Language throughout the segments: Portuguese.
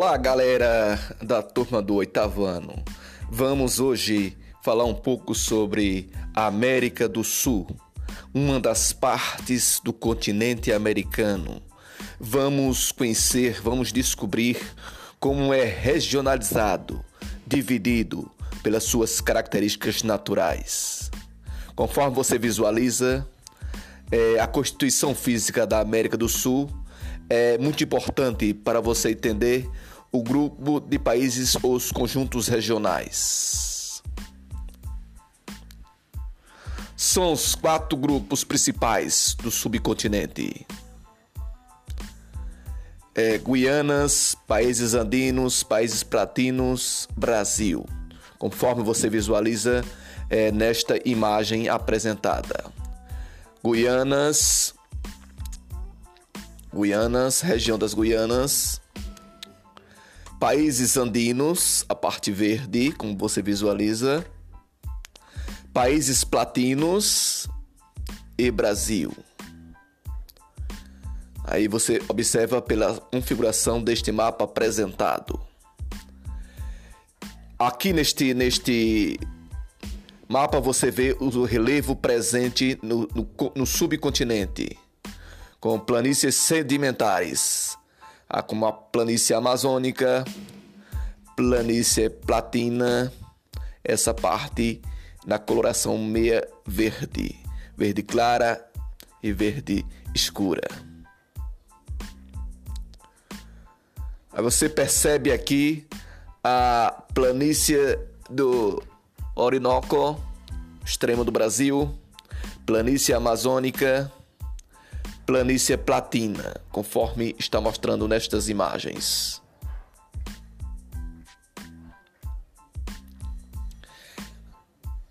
Olá, galera da turma do oitavo ano. Vamos hoje falar um pouco sobre a América do Sul, uma das partes do continente americano. Vamos conhecer, vamos descobrir como é regionalizado, dividido pelas suas características naturais. Conforme você visualiza, é, a constituição física da América do Sul é muito importante para você entender o grupo de países os conjuntos regionais. São os quatro grupos principais do subcontinente. É, Guianas, países andinos, países platinos, Brasil, conforme você visualiza é, nesta imagem apresentada. Guianas, Guianas, região das Guianas, países andinos, a parte verde, como você visualiza, países platinos e Brasil. Aí você observa pela configuração deste mapa apresentado. Aqui neste, neste mapa você vê o relevo presente no, no, no subcontinente com planícies sedimentares, como a planície amazônica, planície platina, essa parte na coloração meia verde, verde clara e verde escura. Aí você percebe aqui a planície do Orinoco, extremo do Brasil, planície amazônica, planície platina, conforme está mostrando nestas imagens.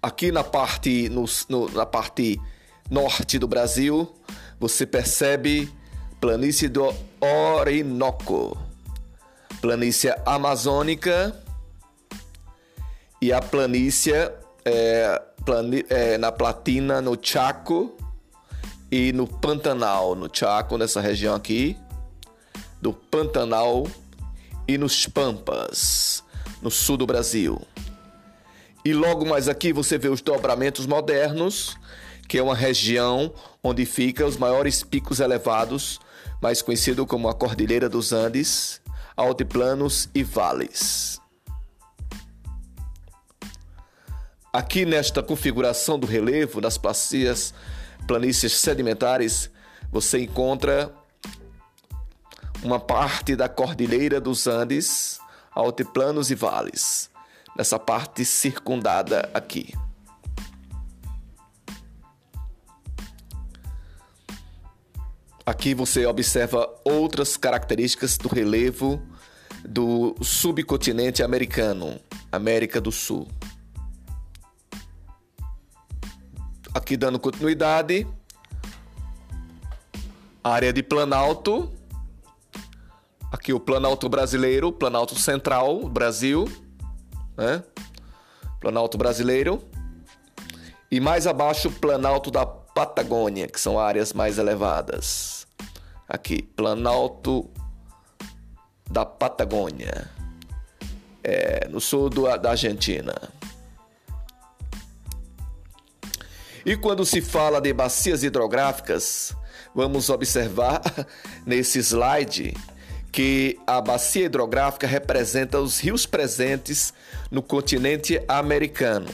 Aqui na parte, no, no, na parte norte do Brasil, você percebe planície do Orinoco, planície amazônica e a planície é, plani, é, na platina no Chaco e no Pantanal, no Chaco, nessa região aqui, do Pantanal e nos Pampas, no sul do Brasil. E logo mais aqui você vê os dobramentos modernos, que é uma região onde ficam os maiores picos elevados, mais conhecido como a Cordilheira dos Andes, altiplanos e vales. Aqui nesta configuração do relevo das placias planícies sedimentares, você encontra uma parte da Cordilheira dos Andes, altiplanos e vales, nessa parte circundada aqui. Aqui você observa outras características do relevo do subcontinente americano, América do Sul. Aqui dando continuidade. Área de Planalto. Aqui o Planalto brasileiro, Planalto Central, Brasil, né? Planalto brasileiro. E mais abaixo, Planalto da Patagônia, que são áreas mais elevadas. Aqui, Planalto da Patagônia, é, no sul do, da Argentina. E quando se fala de bacias hidrográficas, vamos observar nesse slide que a bacia hidrográfica representa os rios presentes no continente americano.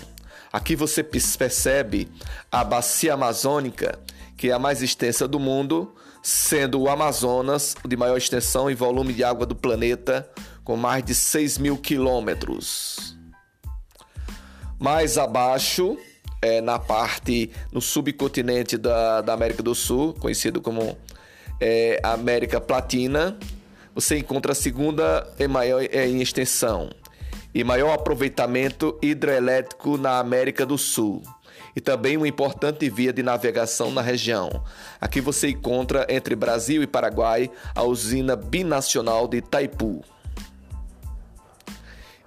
Aqui você percebe a bacia amazônica, que é a mais extensa do mundo, sendo o Amazonas de maior extensão e volume de água do planeta, com mais de 6 mil quilômetros. Mais abaixo, é, na parte, no subcontinente da, da América do Sul, conhecido como é, América Platina, você encontra a segunda e maior é, em extensão e maior aproveitamento hidrelétrico na América do Sul e também uma importante via de navegação na região. Aqui você encontra entre Brasil e Paraguai a usina binacional de Itaipu.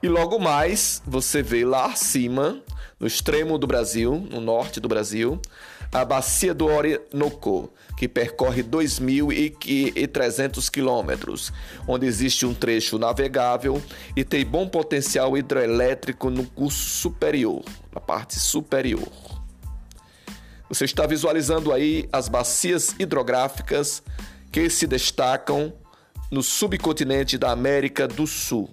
E logo mais você vê lá acima no extremo do Brasil, no norte do Brasil, a bacia do Orinoco, que percorre 2.300 quilômetros, onde existe um trecho navegável e tem bom potencial hidrelétrico no curso superior, na parte superior. Você está visualizando aí as bacias hidrográficas que se destacam no subcontinente da América do Sul.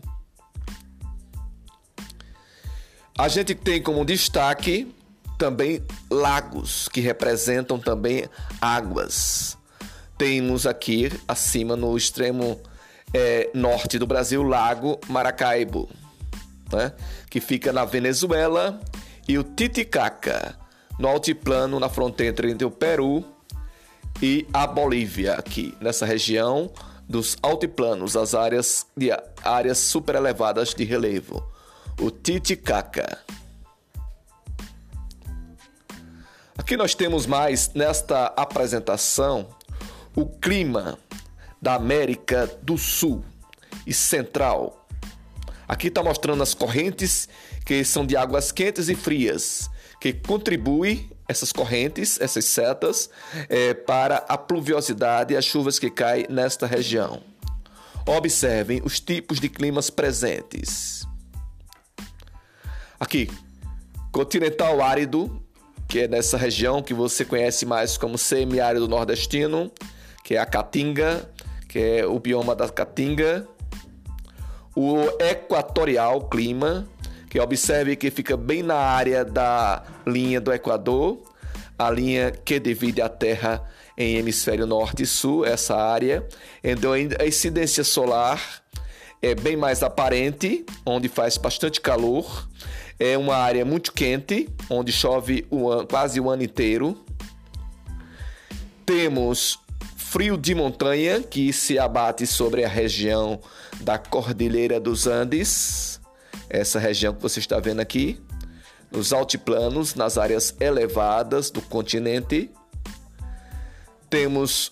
A gente tem como destaque também lagos, que representam também águas. Temos aqui acima no extremo é, norte do Brasil, Lago Maracaibo, né? que fica na Venezuela, e o Titicaca, no altiplano na fronteira entre o Peru e a Bolívia, aqui nessa região dos altiplanos, as áreas de áreas super elevadas de relevo, o Titicaca. Aqui nós temos mais nesta apresentação o clima da América do Sul e Central. Aqui está mostrando as correntes que são de águas quentes e frias, que contribuem essas correntes, essas setas, é, para a pluviosidade e as chuvas que caem nesta região. Observem os tipos de climas presentes. Aqui, continental árido, que é nessa região que você conhece mais como semiárido nordestino, que é a Caatinga, que é o bioma da Caatinga. O equatorial clima, que observe que fica bem na área da linha do Equador, a linha que divide a Terra em hemisfério norte e sul, essa área. Então a incidência solar é bem mais aparente, onde faz bastante calor é uma área muito quente, onde chove o quase o ano inteiro. Temos frio de montanha, que se abate sobre a região da Cordilheira dos Andes, essa região que você está vendo aqui, nos altiplanos, nas áreas elevadas do continente. Temos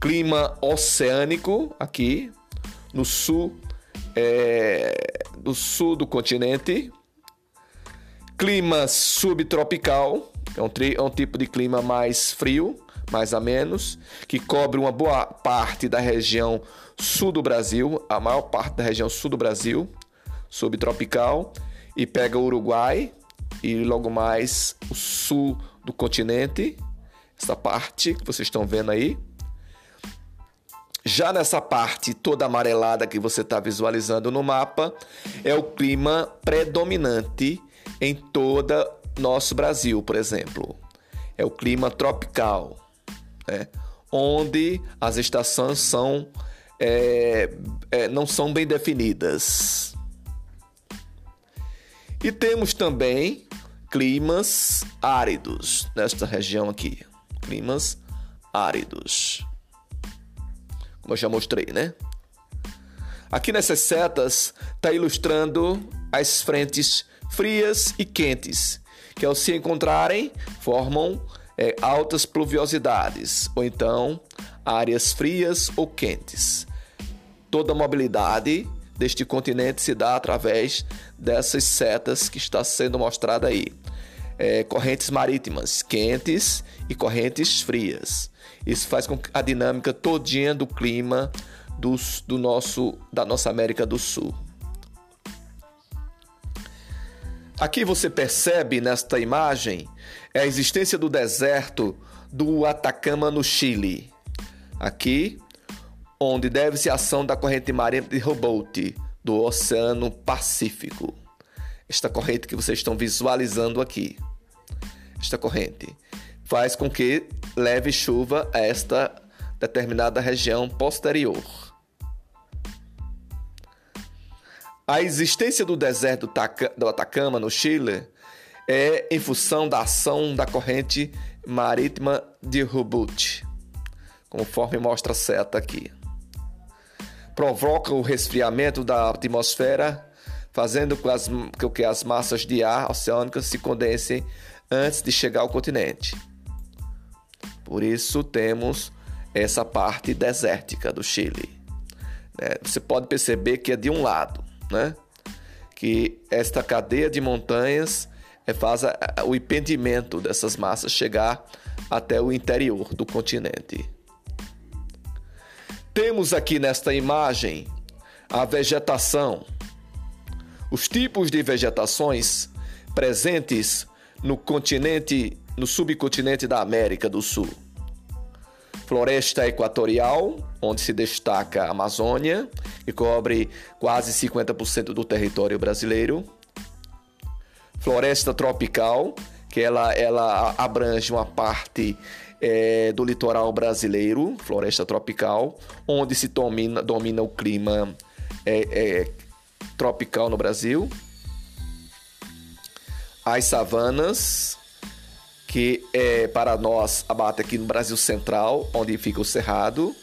clima oceânico aqui no sul, é, do sul do continente, Clima subtropical, é um, é um tipo de clima mais frio, mais a menos, que cobre uma boa parte da região sul do Brasil, a maior parte da região sul do Brasil, subtropical, e pega o Uruguai e logo mais o sul do continente, essa parte que vocês estão vendo aí. Já nessa parte toda amarelada que você está visualizando no mapa, é o clima predominante em toda nosso Brasil, por exemplo. É o clima tropical, né? onde as estações são, é, é, não são bem definidas. E temos também climas áridos nesta região aqui. Climas áridos. Como eu já mostrei, né? Aqui nessas setas está ilustrando as frentes frias e quentes, que ao se encontrarem formam é, altas pluviosidades, ou então áreas frias ou quentes. Toda a mobilidade deste continente se dá através dessas setas que está sendo mostrada aí. É, correntes marítimas quentes e correntes frias. Isso faz com que a dinâmica todinha do clima do, do nosso, da nossa América do Sul. Aqui você percebe nesta imagem a existência do deserto do Atacama no Chile. Aqui, onde deve-se a ação da corrente marinha de Humboldt do Oceano Pacífico. Esta corrente que vocês estão visualizando aqui. Esta corrente faz com que leve chuva a esta determinada região posterior. A existência do deserto do Atacama, no Chile, é em função da ação da corrente marítima de Humboldt, conforme mostra a seta aqui. Provoca o resfriamento da atmosfera, fazendo com que as massas de ar oceânicas se condensem antes de chegar ao continente. Por isso temos essa parte desértica do Chile. Né? Você pode perceber que é de um lado né? Que esta cadeia de montanhas é, faz o impedimento dessas massas chegar até o interior do continente. Temos aqui nesta imagem a vegetação, os tipos de vegetações presentes no continente, no subcontinente da América do Sul. Floresta equatorial, onde se destaca a Amazônia, que cobre quase 50% do território brasileiro. Floresta tropical, que ela, ela abrange uma parte é, do litoral brasileiro, floresta tropical, onde se domina, domina o clima é, é, tropical no Brasil. As savanas, que é, para nós abate aqui no Brasil Central, onde fica o Cerrado.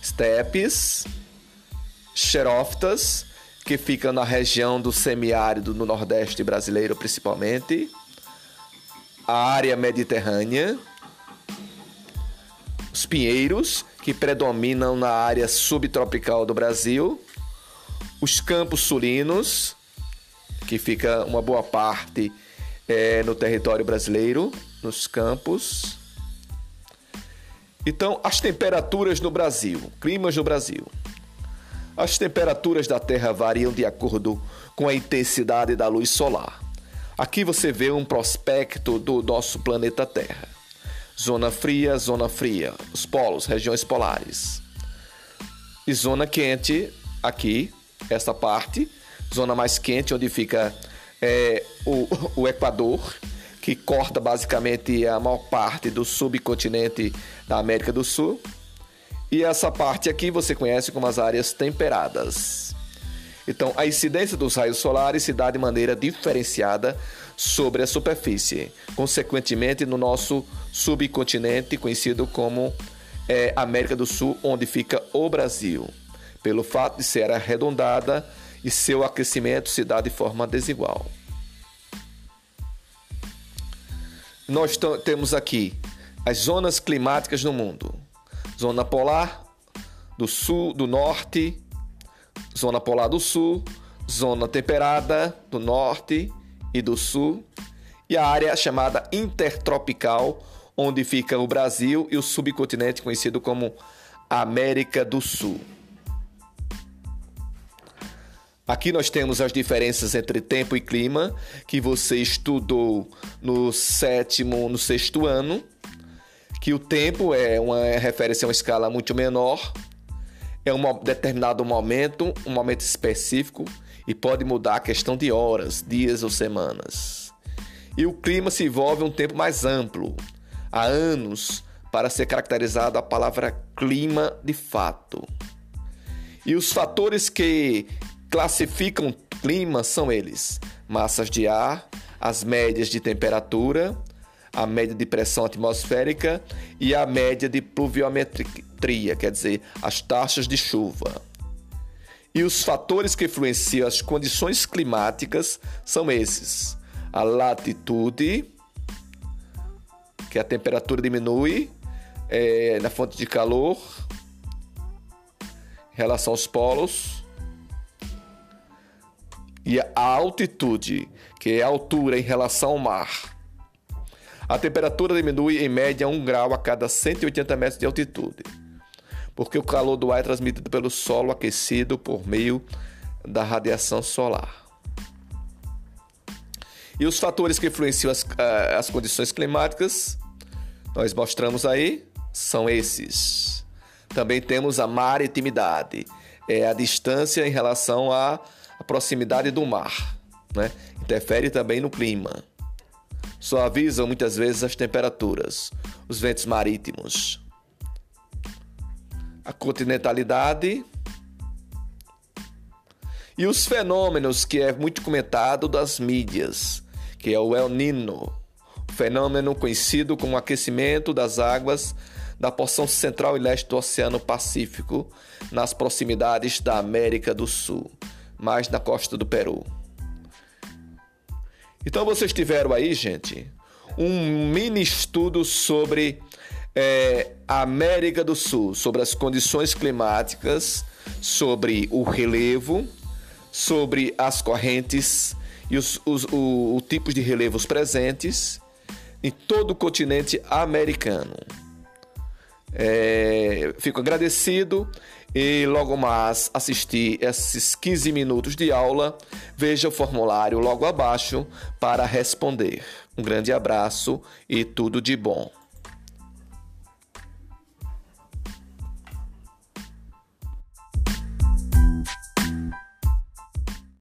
Stepes, xerófitas, que fica na região do semiárido no Nordeste brasileiro, principalmente. A área mediterrânea. Os pinheiros, que predominam na área subtropical do Brasil. Os campos sulinos, que fica uma boa parte é, no território brasileiro, nos campos. Então, as temperaturas no Brasil, climas no Brasil. As temperaturas da Terra variam de acordo com a intensidade da luz solar. Aqui você vê um prospecto do nosso planeta Terra. Zona fria, zona fria, os polos, regiões polares. E zona quente, aqui, essa parte, zona mais quente, onde fica é, o, o Equador, que corta basicamente a maior parte do subcontinente da América do Sul. E essa parte aqui você conhece como as áreas temperadas. Então, a incidência dos raios solares se dá de maneira diferenciada sobre a superfície, consequentemente no nosso subcontinente conhecido como é, América do Sul, onde fica o Brasil, pelo fato de ser arredondada e seu aquecimento se dá de forma desigual. Nós temos aqui as zonas climáticas no mundo: zona polar do sul, do norte, zona polar do sul, zona temperada do norte e do sul, e a área chamada intertropical, onde fica o Brasil e o subcontinente conhecido como América do Sul. Aqui nós temos as diferenças entre tempo e clima que você estudou no sétimo, no sexto ano, que o tempo é uma referência a uma escala muito menor, é um determinado momento, um momento específico e pode mudar a questão de horas, dias ou semanas. E o clima se envolve um tempo mais amplo, há anos, para ser caracterizado a palavra clima de fato. E os fatores que classificam clima são eles: massas de ar, as médias de temperatura, a média de pressão atmosférica e a média de pluviometria, quer dizer, as taxas de chuva. E os fatores que influenciam as condições climáticas são esses: a latitude, que a temperatura diminui é, na fonte de calor, em relação aos polos, e a altitude, que é a altura em relação ao mar. A temperatura diminui em média 1 grau a cada 180 metros de altitude, porque o calor do ar é transmitido pelo solo aquecido por meio da radiação solar. E os fatores que influenciam as, eh, as condições climáticas, nós mostramos aí, são esses. Também temos a maritimidade, é a distância em relação a a proximidade do mar, né? interfere também no clima. Suavizam muitas vezes as temperaturas, os ventos marítimos. A continentalidade e os fenômenos que é muito comentado das mídias, que é o El Nino, fenômeno conhecido como aquecimento das águas da porção central e leste do Oceano Pacífico, nas proximidades da América do Sul mais na costa do Peru. Então vocês tiveram aí, gente, um mini estudo sobre é, a América do Sul, sobre as condições climáticas, sobre o relevo, sobre as correntes e os, os tipos de relevos presentes em todo o continente americano. É, fico agradecido e logo mais assistir esses 15 minutos de aula. Veja o formulário logo abaixo para responder. Um grande abraço e tudo de bom.